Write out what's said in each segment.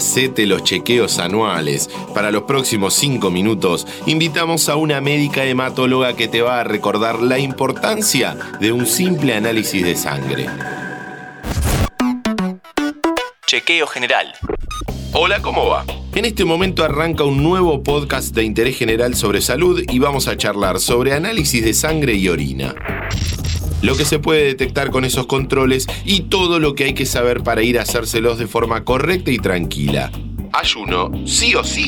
hacete los chequeos anuales. Para los próximos 5 minutos, invitamos a una médica hematóloga que te va a recordar la importancia de un simple análisis de sangre. Chequeo general. Hola, ¿cómo va? En este momento arranca un nuevo podcast de interés general sobre salud y vamos a charlar sobre análisis de sangre y orina lo que se puede detectar con esos controles y todo lo que hay que saber para ir a hacérselos de forma correcta y tranquila. Ayuno, sí o sí.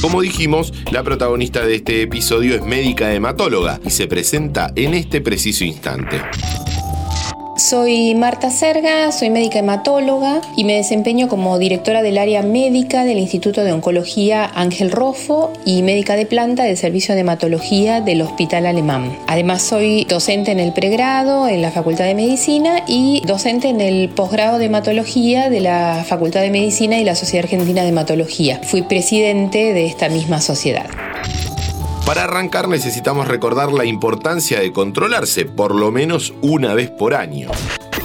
Como dijimos, la protagonista de este episodio es médica hematóloga y se presenta en este preciso instante. Soy Marta Serga, soy médica hematóloga y me desempeño como directora del área médica del Instituto de Oncología Ángel Rofo y médica de planta del Servicio de Hematología del Hospital Alemán. Además soy docente en el pregrado en la Facultad de Medicina y docente en el posgrado de hematología de la Facultad de Medicina y la Sociedad Argentina de Hematología. Fui presidente de esta misma sociedad. Para arrancar necesitamos recordar la importancia de controlarse por lo menos una vez por año.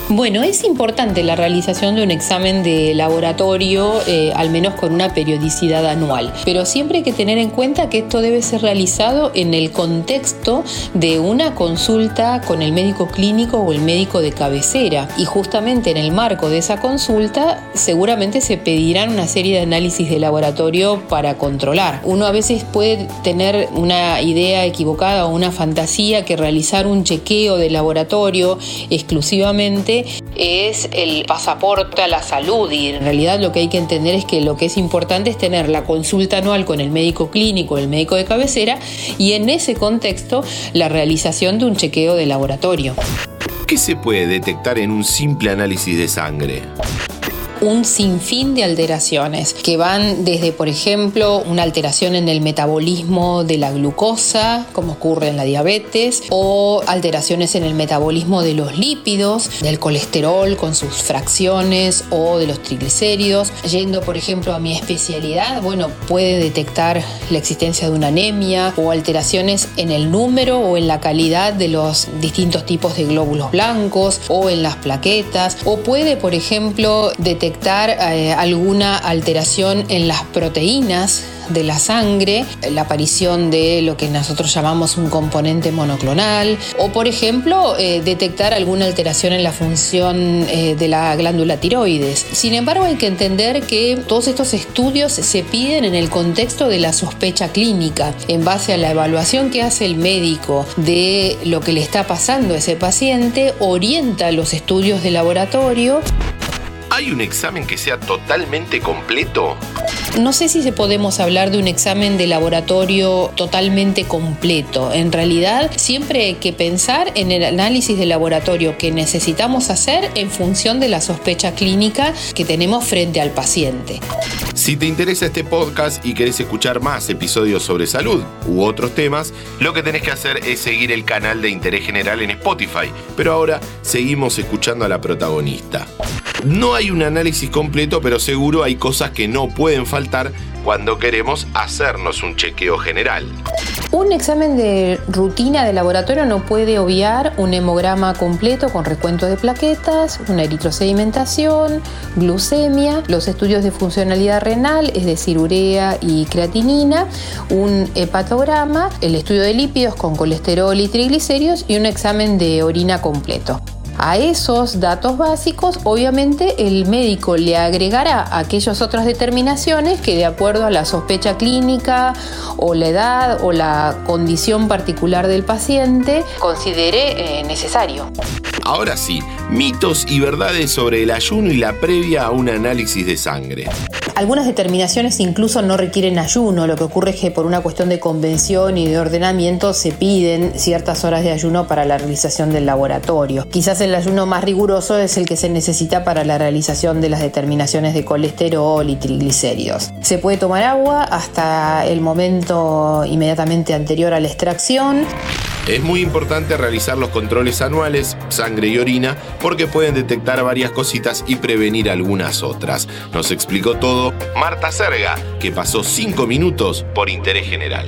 Bueno, es importante la realización de un examen de laboratorio, eh, al menos con una periodicidad anual, pero siempre hay que tener en cuenta que esto debe ser realizado en el contexto de una consulta con el médico clínico o el médico de cabecera. Y justamente en el marco de esa consulta seguramente se pedirán una serie de análisis de laboratorio para controlar. Uno a veces puede tener una idea equivocada o una fantasía que realizar un chequeo de laboratorio exclusivamente es el pasaporte a la salud y en realidad lo que hay que entender es que lo que es importante es tener la consulta anual con el médico clínico, el médico de cabecera y en ese contexto la realización de un chequeo de laboratorio. ¿Qué se puede detectar en un simple análisis de sangre? Un sinfín de alteraciones que van desde, por ejemplo, una alteración en el metabolismo de la glucosa, como ocurre en la diabetes, o alteraciones en el metabolismo de los lípidos, del colesterol con sus fracciones o de los triglicéridos. Yendo, por ejemplo, a mi especialidad, bueno, puede detectar la existencia de una anemia o alteraciones en el número o en la calidad de los distintos tipos de glóbulos blancos o en las plaquetas, o puede, por ejemplo, detectar eh, alguna alteración en las proteínas de la sangre, la aparición de lo que nosotros llamamos un componente monoclonal, o por ejemplo, eh, detectar alguna alteración en la función eh, de la glándula tiroides. Sin embargo, hay que entender que todos estos estudios se piden en el contexto de la sospecha clínica, en base a la evaluación que hace el médico de lo que le está pasando a ese paciente, orienta los estudios de laboratorio ¿Hay un examen que sea totalmente completo? No sé si se podemos hablar de un examen de laboratorio totalmente completo. En realidad, siempre hay que pensar en el análisis de laboratorio que necesitamos hacer en función de la sospecha clínica que tenemos frente al paciente. Si te interesa este podcast y querés escuchar más episodios sobre salud u otros temas, lo que tenés que hacer es seguir el canal de Interés General en Spotify. Pero ahora seguimos escuchando a la protagonista. No hay un análisis completo, pero seguro hay cosas que no pueden faltar cuando queremos hacernos un chequeo general. Un examen de rutina de laboratorio no puede obviar un hemograma completo con recuento de plaquetas, una eritrosedimentación, glucemia, los estudios de funcionalidad renal, es decir, urea y creatinina, un hepatograma, el estudio de lípidos con colesterol y triglicéridos y un examen de orina completo. A esos datos básicos, obviamente, el médico le agregará aquellas otras determinaciones que de acuerdo a la sospecha clínica o la edad o la condición particular del paciente considere eh, necesario. Ahora sí, mitos y verdades sobre el ayuno y la previa a un análisis de sangre. Algunas determinaciones incluso no requieren ayuno, lo que ocurre es que por una cuestión de convención y de ordenamiento se piden ciertas horas de ayuno para la realización del laboratorio. Quizás el ayuno más riguroso es el que se necesita para la realización de las determinaciones de colesterol y triglicéridos. Se puede tomar agua hasta el momento inmediatamente anterior a la extracción. Es muy importante realizar los controles anuales, sangre y orina, porque pueden detectar varias cositas y prevenir algunas otras. Nos explicó todo Marta Serga, que pasó 5 minutos por interés general.